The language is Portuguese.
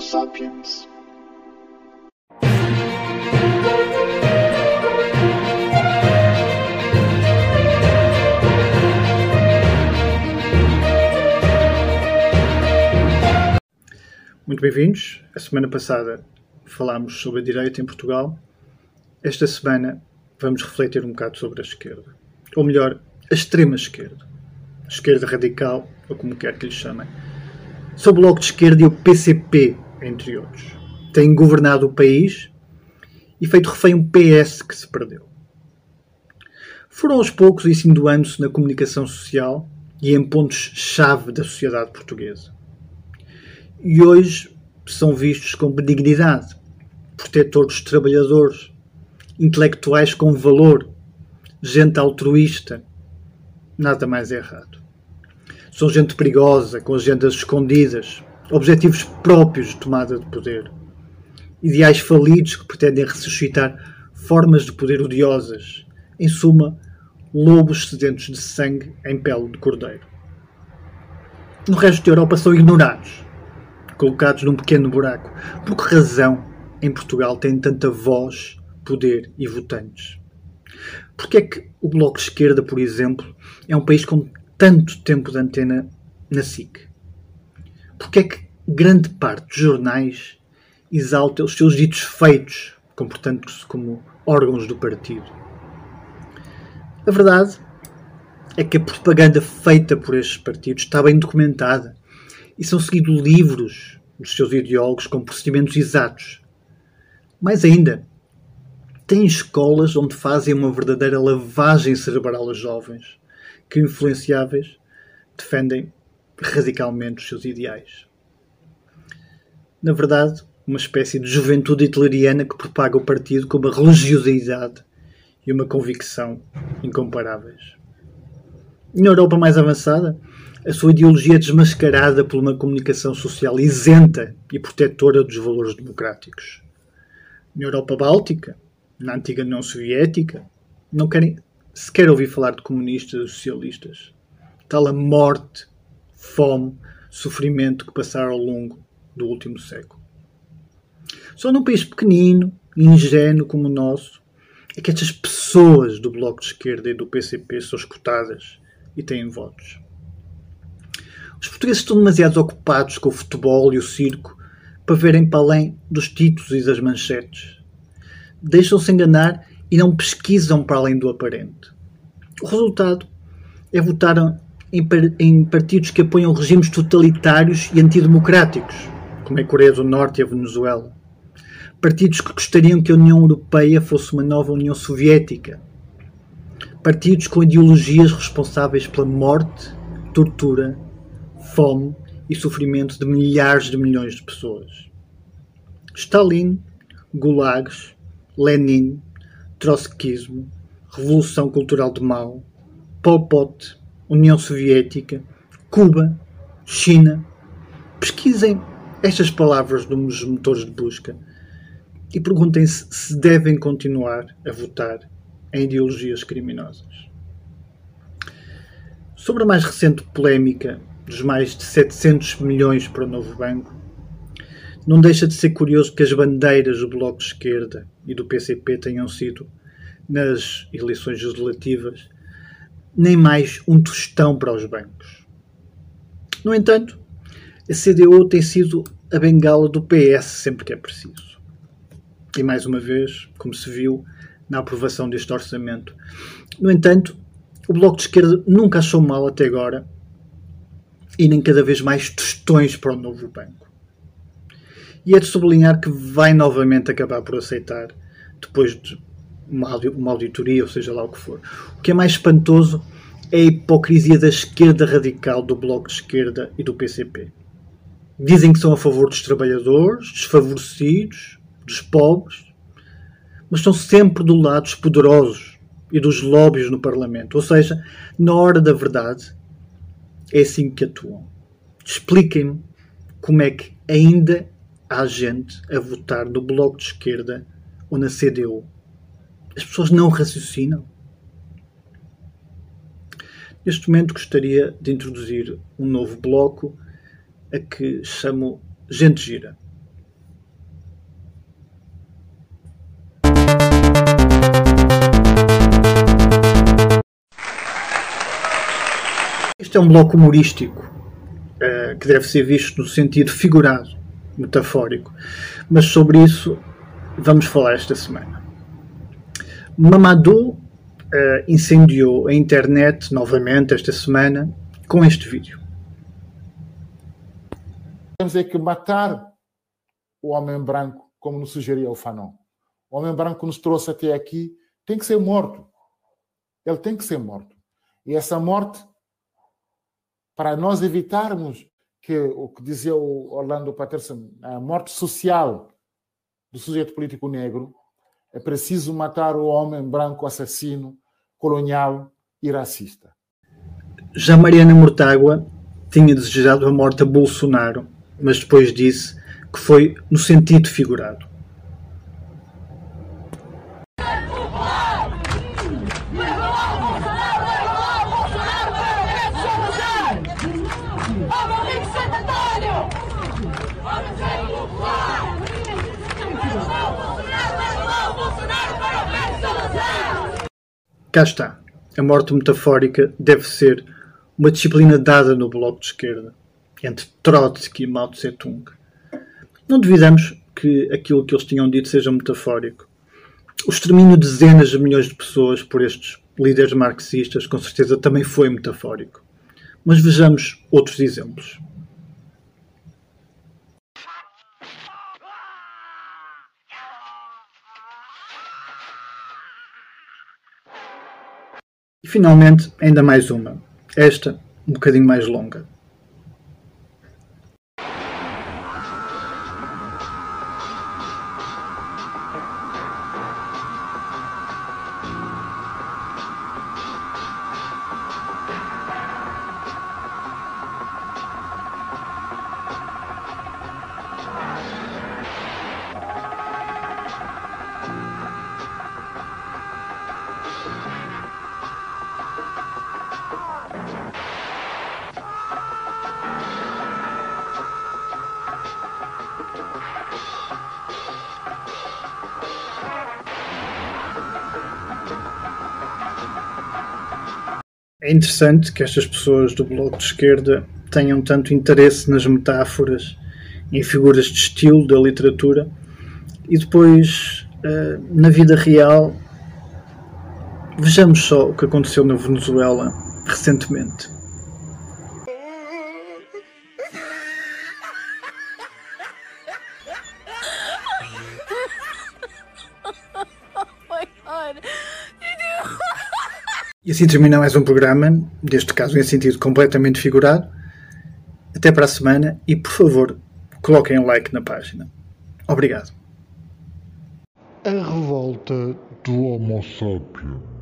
Sapiens. Muito bem-vindos. A semana passada falámos sobre a direita em Portugal. Esta semana vamos refletir um bocado sobre a esquerda. Ou melhor, a extrema esquerda. A esquerda radical, ou como quer que lhe chamem. Sobre o Bloco de Esquerda e o PCP, entre outros. Têm governado o país e feito refém um PS que se perdeu. Foram aos poucos insinuando-se na comunicação social e em pontos-chave da sociedade portuguesa e hoje são vistos com benignidade, protetor dos trabalhadores, intelectuais com valor, gente altruísta. Nada mais errado. São gente perigosa, com agendas escondidas, objetivos próprios de tomada de poder, ideais falidos que pretendem ressuscitar formas de poder odiosas. Em suma, lobos sedentos de sangue em pele de cordeiro. No resto da Europa são ignorados colocados num pequeno buraco. Por que razão em Portugal tem tanta voz, poder e votantes? Porque é que o Bloco de Esquerda, por exemplo, é um país com tanto tempo de antena na SIC? Porque é que grande parte dos jornais exalta os seus ditos feitos, comportando-se como órgãos do partido? A verdade é que a propaganda feita por estes partidos está bem documentada e são seguidos livros dos seus ideólogos com procedimentos exatos. Mais ainda, têm escolas onde fazem uma verdadeira lavagem cerebral aos jovens, que, influenciáveis, defendem radicalmente os seus ideais. Na verdade, uma espécie de juventude hitleriana que propaga o partido com uma religiosidade e uma convicção incomparáveis. Na Europa mais avançada, a sua ideologia é desmascarada por uma comunicação social isenta e protetora dos valores democráticos. Na Europa Báltica, na antiga União Soviética, não querem sequer ouvir falar de comunistas ou socialistas. Tal a morte, fome, sofrimento que passaram ao longo do último século. Só num país pequenino e ingênuo como o nosso é que estas pessoas do Bloco de Esquerda e do PCP são escutadas e têm votos. Os portugueses estão demasiado ocupados com o futebol e o circo para verem para além dos títulos e das manchetes. Deixam-se enganar e não pesquisam para além do aparente. O resultado é votar em partidos que apoiam regimes totalitários e antidemocráticos, como é a Coreia do Norte e a Venezuela. Partidos que gostariam que a União Europeia fosse uma nova União Soviética. Partidos com ideologias responsáveis pela morte, tortura fome e sofrimento de milhares de milhões de pessoas. Stalin, gulags, Lenin, trotskismo, Revolução Cultural de Mao, Pol Pot, União Soviética, Cuba, China. Pesquisem estas palavras nos motores de busca e perguntem-se se devem continuar a votar em ideologias criminosas. Sobre a mais recente polémica dos mais de 700 milhões para o novo banco, não deixa de ser curioso que as bandeiras do Bloco de Esquerda e do PCP tenham sido, nas eleições legislativas, nem mais um tostão para os bancos. No entanto, a CDU tem sido a bengala do PS sempre que é preciso. E mais uma vez, como se viu na aprovação deste orçamento. No entanto, o Bloco de Esquerda nunca achou mal até agora e nem cada vez mais tostões para o novo banco. E é de sublinhar que vai novamente acabar por aceitar, depois de uma auditoria, ou seja lá o que for. O que é mais espantoso é a hipocrisia da esquerda radical, do Bloco de Esquerda e do PCP. Dizem que são a favor dos trabalhadores, desfavorecidos, dos pobres, mas estão sempre do lado dos poderosos e dos lobbies no Parlamento. Ou seja, na hora da verdade, é assim que atuam. Expliquem-me como é que ainda há gente a votar no Bloco de Esquerda ou na CDU. As pessoas não raciocinam. Neste momento gostaria de introduzir um novo bloco a que chamo Gente Gira. Este é um bloco humorístico eh, que deve ser visto no sentido figurado, metafórico, mas sobre isso vamos falar esta semana. Mamadou eh, incendiou a internet novamente esta semana com este vídeo. Temos é que matar o homem branco, como nos sugeria o Fanon. O homem branco que nos trouxe até aqui tem que ser morto. Ele tem que ser morto. E essa morte, para nós evitarmos que o que dizia o Orlando Patterson, a morte social do sujeito político negro, é preciso matar o homem branco assassino, colonial e racista. Já Mariana Mortágua tinha desejado a morte a Bolsonaro, mas depois disse que foi no sentido figurado. Cá está. A morte metafórica deve ser uma disciplina dada no Bloco de Esquerda, entre Trotsky e Mao Tse-tung. Não duvidamos que aquilo que eles tinham dito seja metafórico. O extermínio de dezenas de milhões de pessoas por estes líderes marxistas, com certeza, também foi metafórico. Mas vejamos outros exemplos. E finalmente, ainda mais uma. Esta, um bocadinho mais longa. É interessante que estas pessoas do Bloco de Esquerda tenham tanto interesse nas metáforas, em figuras de estilo da literatura e depois, eh, na vida real, vejamos só o que aconteceu na Venezuela recentemente. E assim termina mais um programa, deste caso em sentido completamente figurado. Até para a semana e, por favor, coloquem um like na página. Obrigado. A revolta do Homo sapiens.